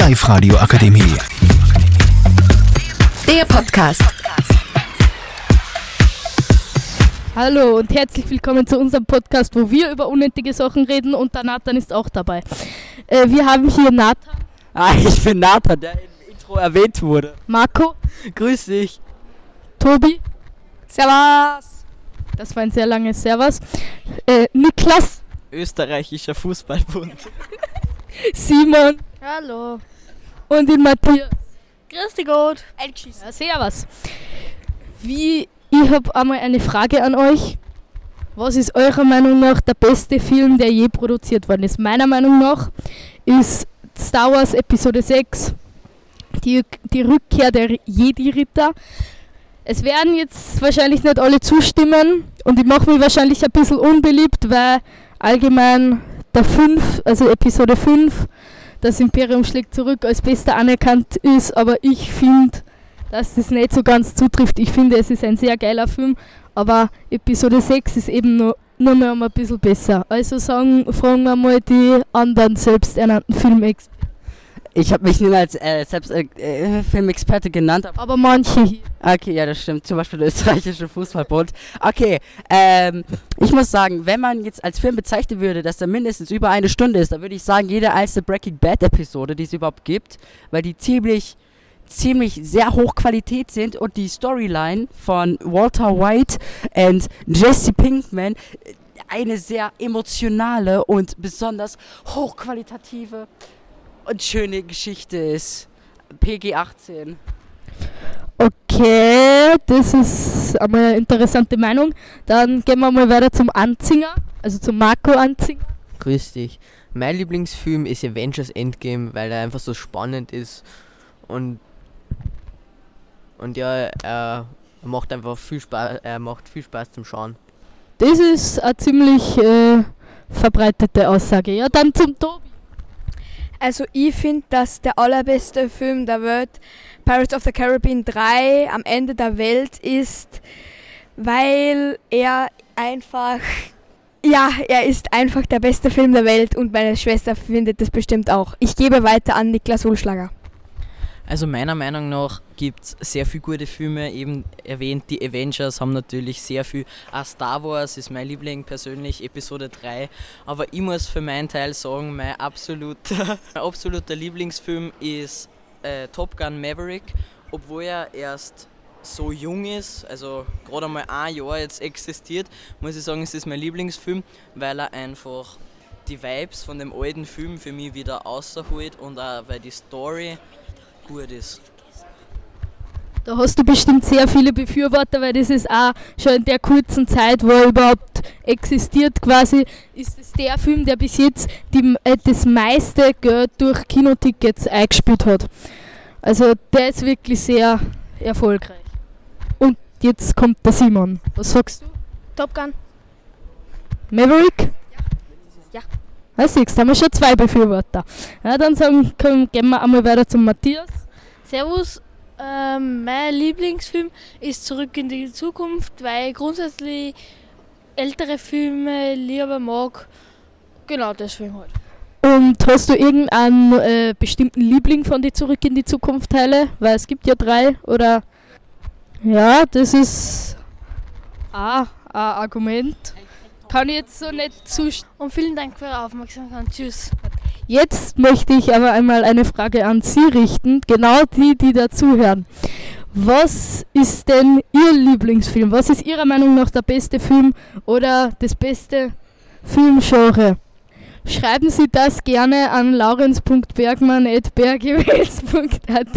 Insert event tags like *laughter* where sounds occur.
Live-Radio Akademie. Der Podcast. Hallo und herzlich willkommen zu unserem Podcast, wo wir über unnötige Sachen reden und der Nathan ist auch dabei. Äh, wir haben hier Nathan, Ah, ich bin Nathan, der im Intro erwähnt wurde. Marco, Grüß dich. Tobi, Servus! das war ein sehr langes Servus, äh, Niklas, Österreichischer Fußballbund. *laughs* Simon Hallo! Und den Matthias. Grüß dich Gott! Eingeschissen. Ja, servus. Wie, ich habe einmal eine Frage an euch. Was ist eurer Meinung nach der beste Film, der je produziert worden ist? Meiner Meinung nach ist Star Wars Episode 6 die, die Rückkehr der Jedi-Ritter. Es werden jetzt wahrscheinlich nicht alle zustimmen und ich mache mich wahrscheinlich ein bisschen unbeliebt, weil allgemein der 5, also Episode 5, das Imperium schlägt zurück, als bester anerkannt ist, aber ich finde, dass das nicht so ganz zutrifft. Ich finde, es ist ein sehr geiler Film, aber Episode 6 ist eben nur, nur noch ein bisschen besser. Also sagen, fragen wir mal die anderen selbsternannten Filmexperten. Ich habe mich niemals äh, selbst äh, äh, Filmexperte genannt. aber- Aber manche hier. Okay, ja, das stimmt. Zum Beispiel der österreichische Fußballbund. Okay, ähm, ich muss sagen, wenn man jetzt als Film bezeichnen würde, dass er mindestens über eine Stunde ist, dann würde ich sagen, jede einzelne Breaking Bad Episode, die es überhaupt gibt, weil die ziemlich ziemlich sehr hoch Qualität sind und die Storyline von Walter White und Jesse Pinkman äh, eine sehr emotionale und besonders hochqualitative und schöne Geschichte ist. PG 18. Okay, das ist einmal eine interessante Meinung. Dann gehen wir mal weiter zum Anzinger, also zum Marco Anzinger. Grüß dich. Mein Lieblingsfilm ist Avengers Endgame, weil er einfach so spannend ist und und ja, er macht einfach viel Spaß, er macht viel Spaß zum Schauen. Das ist eine ziemlich äh, verbreitete Aussage. Ja, dann zum Tobi. Also ich finde, dass der allerbeste Film der Welt Pirates of the Caribbean 3 am Ende der Welt ist, weil er einfach *laughs* ja, er ist einfach der beste Film der Welt und meine Schwester findet das bestimmt auch. Ich gebe weiter an Niklas Ulschlager. Also meiner Meinung nach gibt es sehr viele gute Filme, eben erwähnt, die Avengers haben natürlich sehr viel, auch Star Wars ist mein Liebling persönlich, Episode 3, aber ich muss für meinen Teil sagen, mein absoluter, *laughs* mein absoluter Lieblingsfilm ist äh, Top Gun Maverick, obwohl er erst so jung ist, also gerade einmal ein Jahr jetzt existiert, muss ich sagen, es ist mein Lieblingsfilm, weil er einfach die Vibes von dem alten Film für mich wieder außerholt und auch weil die Story gut ist. Da hast du bestimmt sehr viele Befürworter, weil das ist auch schon in der kurzen Zeit, wo er überhaupt existiert, quasi, ist es der Film, der bis jetzt die, äh, das meiste Geld durch Kinotickets eingespielt hat. Also der ist wirklich sehr erfolgreich. Und jetzt kommt der Simon. Was sagst du? Top Gun. Maverick? Ja. Ah, siehst du, haben wir schon zwei Befürworter. Ja, dann sagen, komm, gehen wir einmal weiter zum Matthias. Servus, ähm, mein Lieblingsfilm ist Zurück in die Zukunft, weil ich grundsätzlich ältere Filme lieber mag. Genau, deswegen halt. Und hast du irgendeinen äh, bestimmten Liebling von die Zurück in die Zukunft Teile? Weil es gibt ja drei oder. Ja, das ist. Ah, ein Argument. Kann ich jetzt so nicht zustimmen. Und vielen Dank für Ihre Aufmerksamkeit. Tschüss. Jetzt möchte ich aber einmal eine Frage an Sie richten, genau die, die dazuhören. Was ist denn Ihr Lieblingsfilm? Was ist Ihrer Meinung nach der beste Film oder das beste Filmgenre? Schreiben Sie das gerne an laurens.bergmann.bergewels.at.